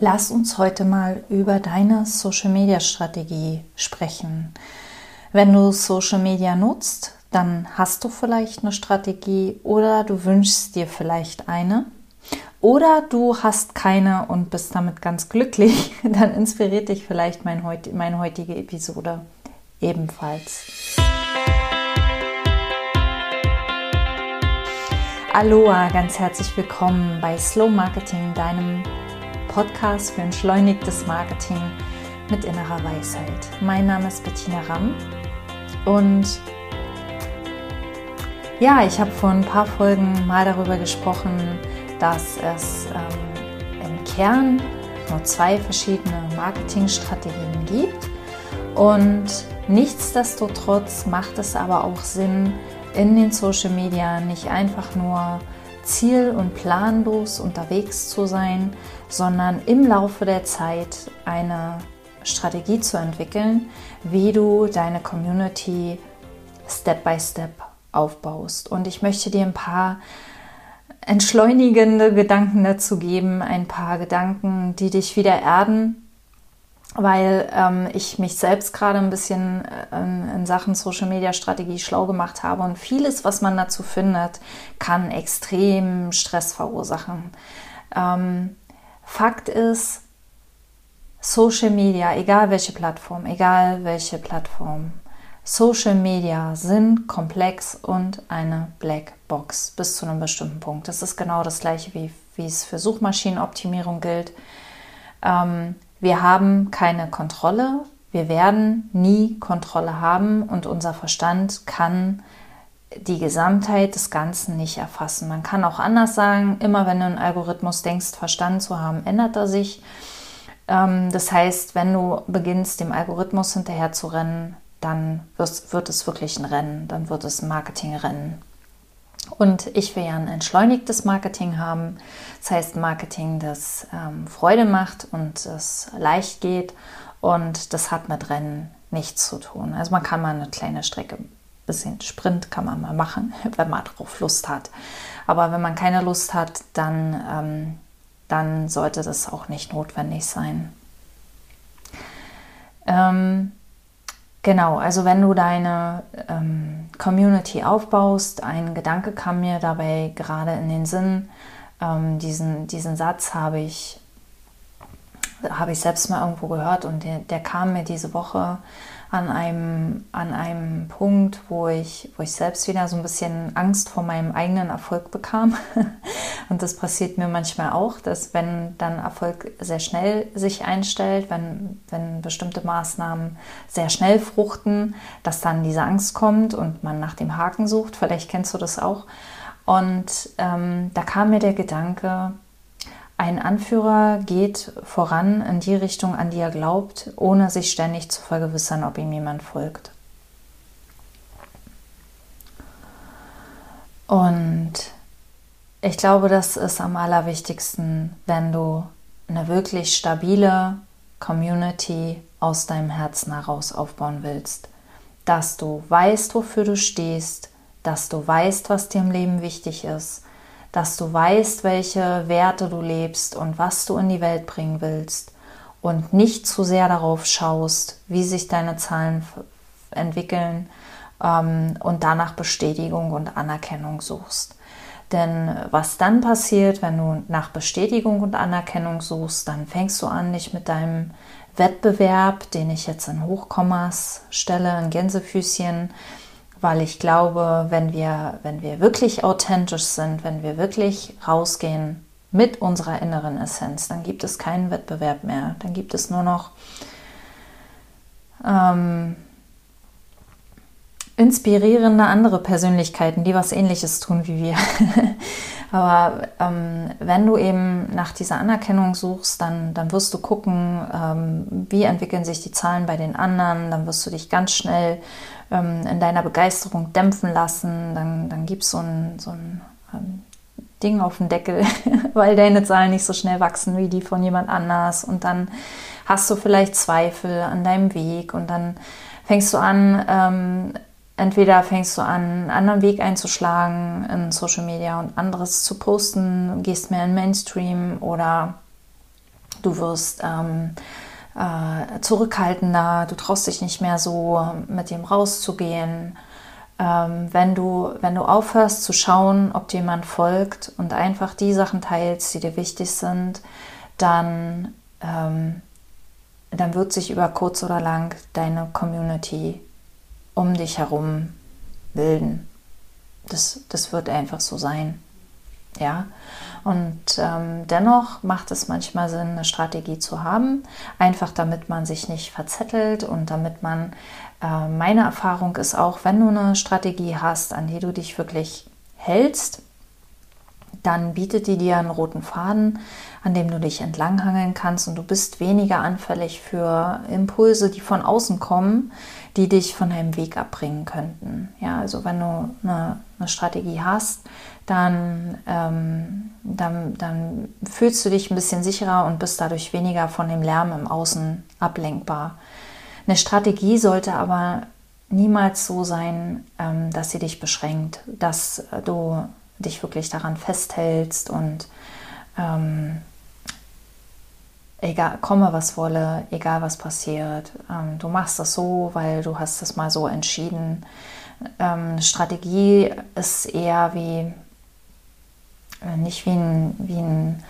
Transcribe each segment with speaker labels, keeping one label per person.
Speaker 1: Lass uns heute mal über deine Social Media Strategie sprechen. Wenn du Social Media nutzt, dann hast du vielleicht eine Strategie oder du wünschst dir vielleicht eine. Oder du hast keine und bist damit ganz glücklich, dann inspiriert dich vielleicht mein heut, meine heutige Episode ebenfalls. Aloha, ganz herzlich willkommen bei Slow Marketing, deinem Podcast für entschleunigtes Marketing mit innerer Weisheit. Mein Name ist Bettina Ramm und ja, ich habe vor ein paar Folgen mal darüber gesprochen, dass es ähm, im Kern nur zwei verschiedene Marketingstrategien gibt und nichtsdestotrotz macht es aber auch Sinn, in den Social Media nicht einfach nur ziel- und planlos unterwegs zu sein, sondern im Laufe der Zeit eine Strategie zu entwickeln, wie du deine Community Step by Step aufbaust. Und ich möchte dir ein paar entschleunigende Gedanken dazu geben, ein paar Gedanken, die dich wieder erden, weil ähm, ich mich selbst gerade ein bisschen äh, in Sachen Social Media Strategie schlau gemacht habe und vieles, was man dazu findet, kann extrem Stress verursachen. Ähm, Fakt ist, Social Media, egal welche Plattform, egal welche Plattform, Social Media sind komplex und eine Blackbox bis zu einem bestimmten Punkt. Das ist genau das gleiche, wie, wie es für Suchmaschinenoptimierung gilt. Wir haben keine Kontrolle, wir werden nie Kontrolle haben und unser Verstand kann die Gesamtheit des Ganzen nicht erfassen. Man kann auch anders sagen, immer wenn du einen Algorithmus denkst, verstanden zu haben, ändert er sich. Ähm, das heißt, wenn du beginnst, dem Algorithmus hinterher zu rennen, dann wird es wirklich ein Rennen, dann wird es ein Marketingrennen. Und ich will ja ein entschleunigtes Marketing haben. Das heißt Marketing, das ähm, Freude macht und das leicht geht. Und das hat mit Rennen nichts zu tun. Also man kann mal eine kleine Strecke, ein bisschen Sprint kann man mal machen, wenn man darauf Lust hat. Aber wenn man keine Lust hat, dann, ähm, dann sollte das auch nicht notwendig sein. Ähm, Genau, also wenn du deine ähm, Community aufbaust, ein Gedanke kam mir dabei gerade in den Sinn, ähm, diesen, diesen Satz habe ich, habe ich selbst mal irgendwo gehört und der, der kam mir diese Woche an einem, an einem Punkt, wo ich, wo ich selbst wieder so ein bisschen Angst vor meinem eigenen Erfolg bekam. Und das passiert mir manchmal auch, dass wenn dann Erfolg sehr schnell sich einstellt, wenn, wenn bestimmte Maßnahmen sehr schnell fruchten, dass dann diese Angst kommt und man nach dem Haken sucht. Vielleicht kennst du das auch. Und ähm, da kam mir der Gedanke, ein Anführer geht voran in die Richtung, an die er glaubt, ohne sich ständig zu vergewissern, ob ihm jemand folgt. Und ich glaube, das ist am allerwichtigsten, wenn du eine wirklich stabile Community aus deinem Herzen heraus aufbauen willst. Dass du weißt, wofür du stehst, dass du weißt, was dir im Leben wichtig ist, dass du weißt, welche Werte du lebst und was du in die Welt bringen willst und nicht zu sehr darauf schaust, wie sich deine Zahlen entwickeln ähm, und danach Bestätigung und Anerkennung suchst. Denn was dann passiert, wenn du nach Bestätigung und Anerkennung suchst, dann fängst du an, dich mit deinem Wettbewerb, den ich jetzt in Hochkommas stelle, in Gänsefüßchen, weil ich glaube, wenn wir, wenn wir wirklich authentisch sind, wenn wir wirklich rausgehen mit unserer inneren Essenz, dann gibt es keinen Wettbewerb mehr. Dann gibt es nur noch ähm, inspirierende andere Persönlichkeiten, die was ähnliches tun wie wir. Aber ähm, wenn du eben nach dieser Anerkennung suchst, dann, dann wirst du gucken, ähm, wie entwickeln sich die Zahlen bei den anderen, dann wirst du dich ganz schnell ähm, in deiner Begeisterung dämpfen lassen, dann, dann gibt so ein, so ein ähm, Ding auf den Deckel, weil deine Zahlen nicht so schnell wachsen wie die von jemand anders. Und dann hast du vielleicht Zweifel an deinem Weg und dann fängst du an, ähm, entweder fängst du an, einen anderen Weg einzuschlagen in Social Media und anderes zu posten, gehst mehr in Mainstream oder Du wirst ähm, äh, zurückhaltender, du traust dich nicht mehr so mit dem rauszugehen. Ähm, wenn, du, wenn du aufhörst zu schauen, ob dir jemand folgt und einfach die Sachen teilst, die dir wichtig sind, dann, ähm, dann wird sich über kurz oder lang deine Community um dich herum bilden. Das, das wird einfach so sein. Ja, und ähm, dennoch macht es manchmal Sinn, eine Strategie zu haben, einfach damit man sich nicht verzettelt und damit man, äh, meine Erfahrung ist auch, wenn du eine Strategie hast, an die du dich wirklich hältst, dann bietet die dir einen roten Faden, an dem du dich entlanghangeln kannst und du bist weniger anfällig für Impulse, die von außen kommen, die dich von deinem Weg abbringen könnten. Ja, also wenn du eine, eine Strategie hast, dann, ähm, dann, dann fühlst du dich ein bisschen sicherer und bist dadurch weniger von dem Lärm im Außen ablenkbar. Eine Strategie sollte aber niemals so sein, ähm, dass sie dich beschränkt, dass du dich wirklich daran festhältst und ähm, egal, komme was wolle, egal was passiert, ähm, du machst das so, weil du hast es mal so entschieden. Ähm, Strategie ist eher wie, äh, nicht wie ein, wie ein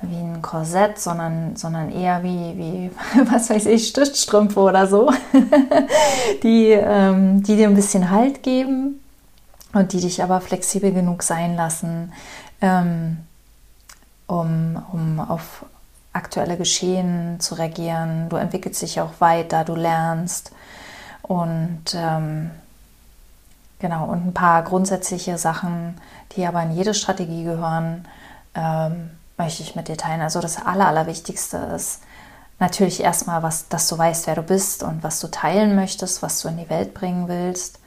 Speaker 1: wie ein Korsett, sondern, sondern eher wie, wie, was weiß ich, Stützstrümpfe oder so, die, ähm, die dir ein bisschen Halt geben und die dich aber flexibel genug sein lassen, ähm, um, um auf, aktuelle Geschehen zu reagieren. Du entwickelst dich auch weiter, du lernst und ähm, genau und ein paar grundsätzliche Sachen, die aber in jede Strategie gehören, ähm, möchte ich mit dir teilen. Also das Aller, Allerwichtigste ist natürlich erstmal, was, dass du weißt, wer du bist und was du teilen möchtest, was du in die Welt bringen willst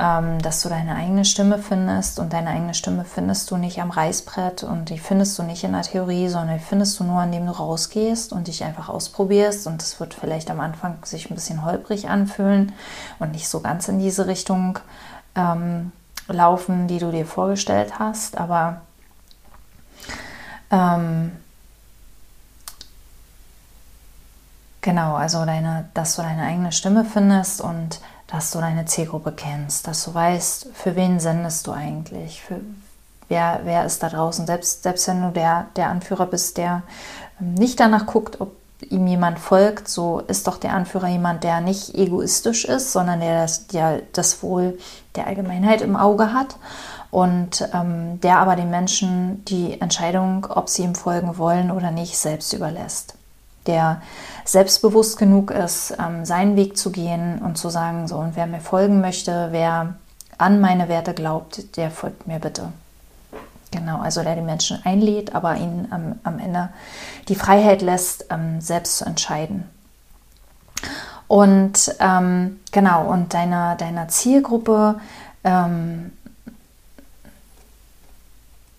Speaker 1: dass du deine eigene Stimme findest und deine eigene Stimme findest du nicht am Reißbrett und die findest du nicht in der Theorie, sondern die findest du nur, indem du rausgehst und dich einfach ausprobierst und es wird vielleicht am Anfang sich ein bisschen holprig anfühlen und nicht so ganz in diese Richtung ähm, laufen, die du dir vorgestellt hast, aber ähm, Genau, also deine, dass du deine eigene Stimme findest und dass du deine Zielgruppe kennst, dass du weißt, für wen sendest du eigentlich, für wer, wer ist da draußen. Selbst, selbst wenn du der, der Anführer bist, der ähm, nicht danach guckt, ob ihm jemand folgt, so ist doch der Anführer jemand, der nicht egoistisch ist, sondern der das, der das Wohl der Allgemeinheit im Auge hat und ähm, der aber den Menschen die Entscheidung, ob sie ihm folgen wollen oder nicht, selbst überlässt der selbstbewusst genug ist, ähm, seinen Weg zu gehen und zu sagen, so, und wer mir folgen möchte, wer an meine Werte glaubt, der folgt mir bitte. Genau, also der die Menschen einlädt, aber ihnen ähm, am Ende die Freiheit lässt, ähm, selbst zu entscheiden. Und ähm, genau, und deiner, deiner Zielgruppe ähm,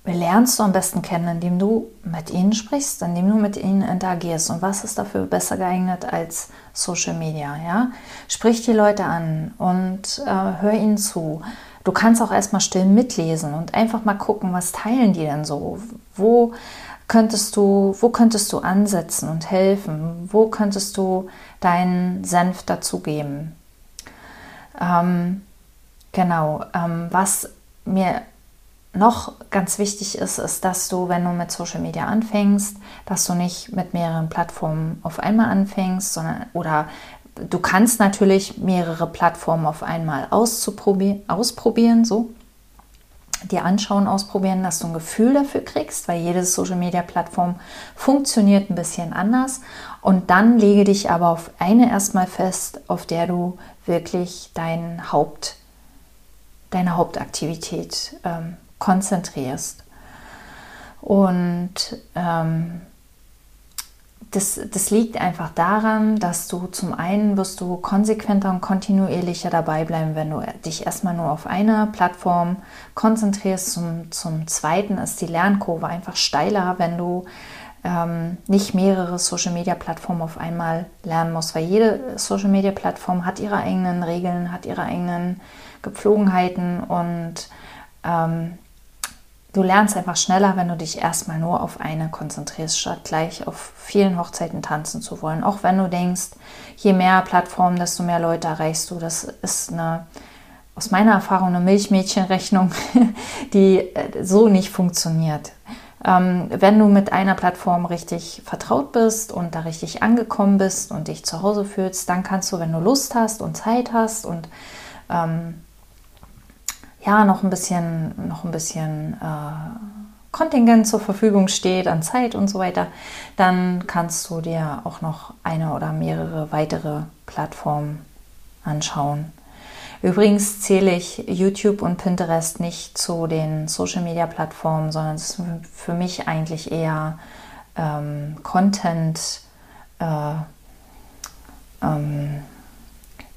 Speaker 1: lernst du am besten kennen, indem du mit ihnen sprichst, indem du mit ihnen interagierst. Und was ist dafür besser geeignet als Social Media? Ja? Sprich die Leute an und äh, hör ihnen zu. Du kannst auch erstmal still mitlesen und einfach mal gucken, was teilen die denn so? Wo könntest du, wo könntest du ansetzen und helfen? Wo könntest du deinen Senf dazugeben? Ähm, genau, ähm, was mir noch ganz wichtig ist, ist, dass du, wenn du mit Social Media anfängst, dass du nicht mit mehreren Plattformen auf einmal anfängst, sondern oder du kannst natürlich mehrere Plattformen auf einmal auszuprobieren, ausprobieren, so dir anschauen, ausprobieren, dass du ein Gefühl dafür kriegst, weil jede Social Media Plattform funktioniert ein bisschen anders. Und dann lege dich aber auf eine erstmal fest, auf der du wirklich dein Haupt, deine Hauptaktivität ähm, konzentrierst. Und ähm, das, das liegt einfach daran, dass du zum einen wirst du konsequenter und kontinuierlicher dabei bleiben, wenn du dich erstmal nur auf eine Plattform konzentrierst. Zum, zum zweiten ist die Lernkurve einfach steiler, wenn du ähm, nicht mehrere Social Media Plattformen auf einmal lernen musst, weil jede Social Media Plattform hat ihre eigenen Regeln, hat ihre eigenen Gepflogenheiten und ähm, du lernst einfach schneller, wenn du dich erstmal nur auf eine konzentrierst, statt gleich auf vielen Hochzeiten tanzen zu wollen. Auch wenn du denkst, je mehr Plattformen, desto mehr Leute erreichst du. Das ist eine, aus meiner Erfahrung eine Milchmädchenrechnung, die äh, so nicht funktioniert. Ähm, wenn du mit einer Plattform richtig vertraut bist und da richtig angekommen bist und dich zu Hause fühlst, dann kannst du, wenn du Lust hast und Zeit hast und ähm, ja, noch ein bisschen, noch ein bisschen äh, Kontingent zur Verfügung steht an Zeit und so weiter, dann kannst du dir auch noch eine oder mehrere weitere Plattformen anschauen. Übrigens zähle ich YouTube und Pinterest nicht zu den Social-Media-Plattformen, sondern es ist für mich eigentlich eher ähm, Content, äh, ähm,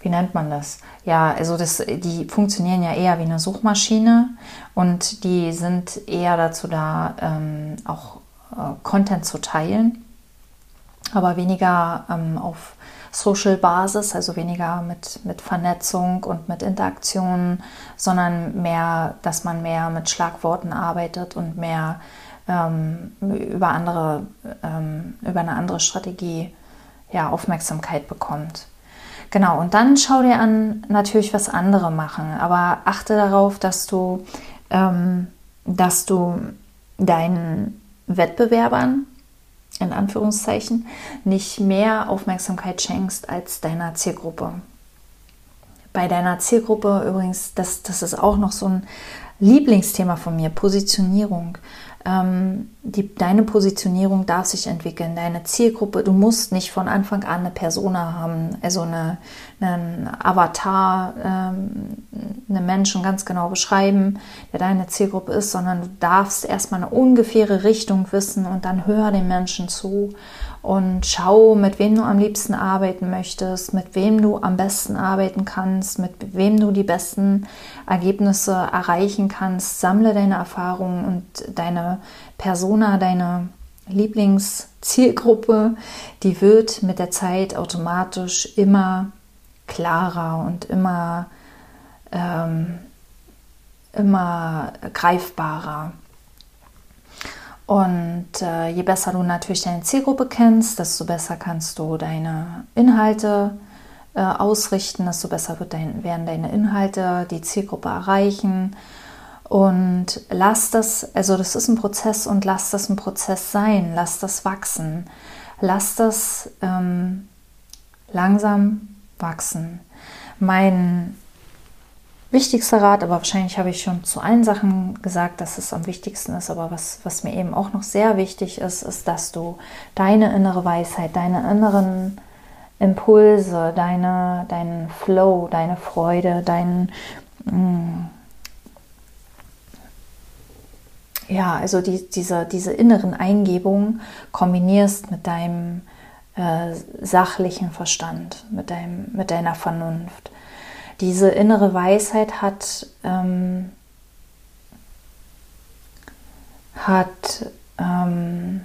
Speaker 1: wie nennt man das? Ja, also das, die funktionieren ja eher wie eine Suchmaschine und die sind eher dazu da, ähm, auch äh, Content zu teilen, aber weniger ähm, auf Social Basis, also weniger mit, mit Vernetzung und mit Interaktionen, sondern mehr, dass man mehr mit Schlagworten arbeitet und mehr ähm, über andere, ähm, über eine andere Strategie ja, Aufmerksamkeit bekommt. Genau, und dann schau dir an natürlich, was andere machen, aber achte darauf, dass du, ähm, dass du deinen Wettbewerbern in Anführungszeichen nicht mehr Aufmerksamkeit schenkst als deiner Zielgruppe. Bei deiner Zielgruppe übrigens, das, das ist auch noch so ein Lieblingsthema von mir, Positionierung ähm, die, deine Positionierung darf sich entwickeln, deine Zielgruppe. Du musst nicht von Anfang an eine Persona haben, also eine, einen Avatar, ähm, einen Menschen ganz genau beschreiben, der deine Zielgruppe ist, sondern du darfst erstmal eine ungefähre Richtung wissen und dann hör dem Menschen zu und schau, mit wem du am liebsten arbeiten möchtest, mit wem du am besten arbeiten kannst, mit wem du die besten Ergebnisse erreichen kannst. Sammle deine Erfahrungen und deine Persona, deine Lieblingszielgruppe, die wird mit der Zeit automatisch immer klarer und immer, ähm, immer greifbarer. Und äh, je besser du natürlich deine Zielgruppe kennst, desto besser kannst du deine Inhalte äh, ausrichten, desto besser dein, werden deine Inhalte die Zielgruppe erreichen. Und lass das, also das ist ein Prozess und lass das ein Prozess sein, lass das wachsen, lass das ähm, langsam wachsen. Mein wichtigster Rat, aber wahrscheinlich habe ich schon zu allen Sachen gesagt, dass es am wichtigsten ist, aber was, was mir eben auch noch sehr wichtig ist, ist, dass du deine innere Weisheit, deine inneren Impulse, deine, deinen Flow, deine Freude, dein mm, ja, also die, diese, diese inneren Eingebungen kombinierst mit deinem äh, sachlichen Verstand, mit, deinem, mit deiner Vernunft. Diese innere Weisheit hat, ähm, hat ähm,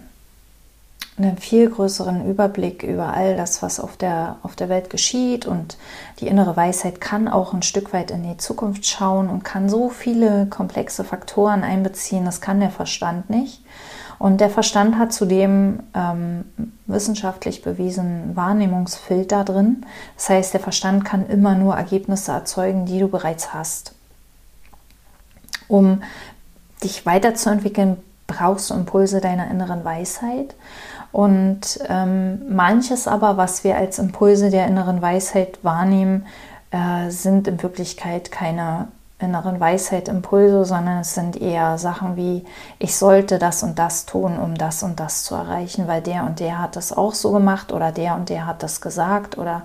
Speaker 1: einen viel größeren Überblick über all das, was auf der, auf der Welt geschieht. Und die innere Weisheit kann auch ein Stück weit in die Zukunft schauen und kann so viele komplexe Faktoren einbeziehen. Das kann der Verstand nicht. Und der Verstand hat zudem ähm, wissenschaftlich bewiesen Wahrnehmungsfilter drin. Das heißt, der Verstand kann immer nur Ergebnisse erzeugen, die du bereits hast. Um dich weiterzuentwickeln, brauchst du Impulse deiner inneren Weisheit. Und ähm, manches aber, was wir als Impulse der inneren Weisheit wahrnehmen, äh, sind in Wirklichkeit keine inneren Weisheit, Impulse, sondern es sind eher Sachen wie, ich sollte das und das tun, um das und das zu erreichen, weil der und der hat das auch so gemacht oder der und der hat das gesagt oder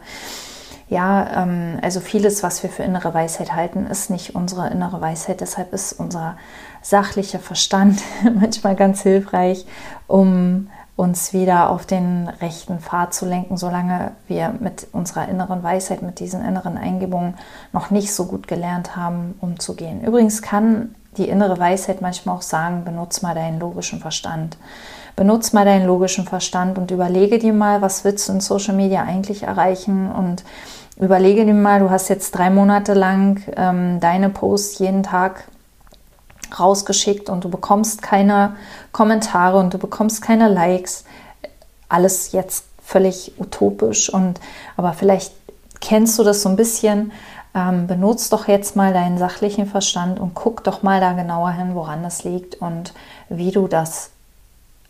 Speaker 1: ja, ähm, also vieles, was wir für innere Weisheit halten, ist nicht unsere innere Weisheit. Deshalb ist unser sachlicher Verstand manchmal ganz hilfreich, um uns wieder auf den rechten Pfad zu lenken, solange wir mit unserer inneren Weisheit, mit diesen inneren Eingebungen noch nicht so gut gelernt haben, umzugehen. Übrigens kann die innere Weisheit manchmal auch sagen, benutz mal deinen logischen Verstand. Benutz mal deinen logischen Verstand und überlege dir mal, was willst du in Social Media eigentlich erreichen und überlege dir mal, du hast jetzt drei Monate lang ähm, deine Posts jeden Tag rausgeschickt und du bekommst keine Kommentare und du bekommst keine Likes. Alles jetzt völlig utopisch und aber vielleicht kennst du das so ein bisschen. Ähm, benutzt doch jetzt mal deinen sachlichen Verstand und guck doch mal da genauer hin, woran das liegt und wie du das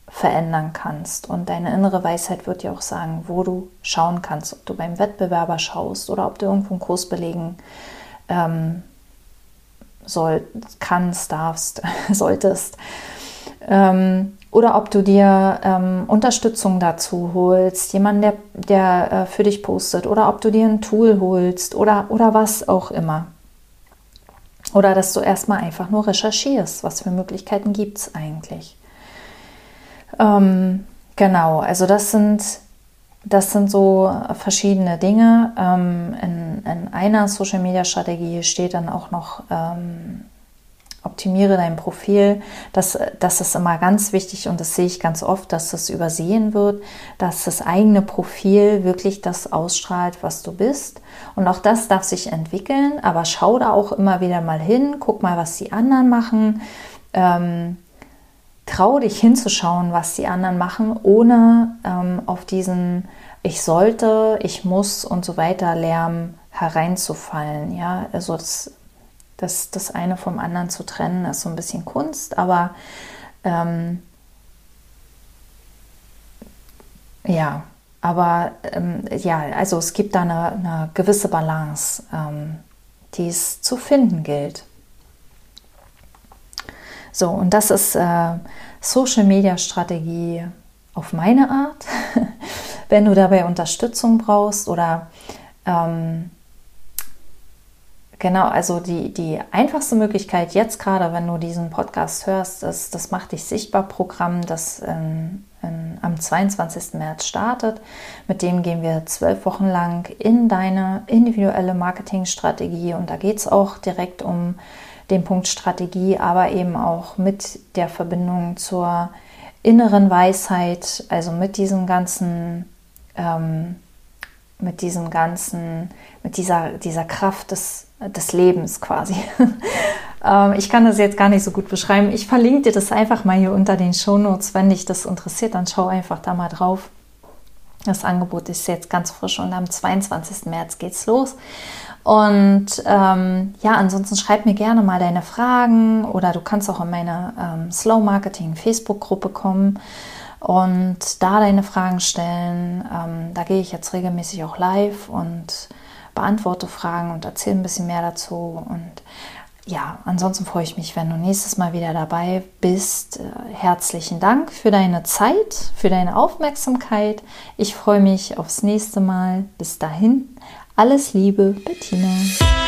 Speaker 1: verändern kannst. Und deine innere Weisheit wird dir auch sagen, wo du schauen kannst, ob du beim Wettbewerber schaust oder ob du irgendwo einen Kurs belegen ähm, soll, kannst, darfst, solltest. Ähm, oder ob du dir ähm, Unterstützung dazu holst, jemanden, der, der äh, für dich postet, oder ob du dir ein Tool holst oder, oder was auch immer. Oder dass du erstmal einfach nur recherchierst, was für Möglichkeiten gibt es eigentlich. Ähm, genau, also das sind, das sind so verschiedene Dinge. Ähm, in, in, einer Social-Media-Strategie steht dann auch noch, ähm, optimiere dein Profil. Das, das ist immer ganz wichtig und das sehe ich ganz oft, dass das übersehen wird, dass das eigene Profil wirklich das ausstrahlt, was du bist. Und auch das darf sich entwickeln, aber schau da auch immer wieder mal hin, guck mal, was die anderen machen. Ähm, trau dich hinzuschauen, was die anderen machen, ohne ähm, auf diesen ich sollte, ich muss und so weiter Lärm hereinzufallen. Ja, also das, das, das eine vom anderen zu trennen, ist so ein bisschen Kunst, aber ähm, ja, aber ähm, ja, also es gibt da eine, eine gewisse Balance, ähm, die es zu finden gilt. So, und das ist äh, Social Media Strategie auf meine Art. Wenn du dabei Unterstützung brauchst oder ähm, genau, also die, die einfachste Möglichkeit jetzt gerade, wenn du diesen Podcast hörst, ist das Mach dich sichtbar Programm, das in, in, am 22. März startet. Mit dem gehen wir zwölf Wochen lang in deine individuelle Marketingstrategie und da geht es auch direkt um den Punkt Strategie, aber eben auch mit der Verbindung zur inneren Weisheit, also mit diesem ganzen, ähm, mit diesem ganzen, mit dieser, dieser Kraft des, des Lebens quasi. ähm, ich kann das jetzt gar nicht so gut beschreiben. Ich verlinke dir das einfach mal hier unter den Shownotes. Wenn dich das interessiert, dann schau einfach da mal drauf. Das Angebot ist jetzt ganz frisch und am 22. März geht's los. Und ähm, ja, ansonsten schreib mir gerne mal deine Fragen oder du kannst auch in meine ähm, Slow Marketing Facebook-Gruppe kommen und da deine Fragen stellen. Ähm, da gehe ich jetzt regelmäßig auch live und beantworte Fragen und erzähle ein bisschen mehr dazu. Und ja, ansonsten freue ich mich, wenn du nächstes Mal wieder dabei bist. Äh, herzlichen Dank für deine Zeit, für deine Aufmerksamkeit. Ich freue mich aufs nächste Mal. Bis dahin, alles Liebe, Bettina.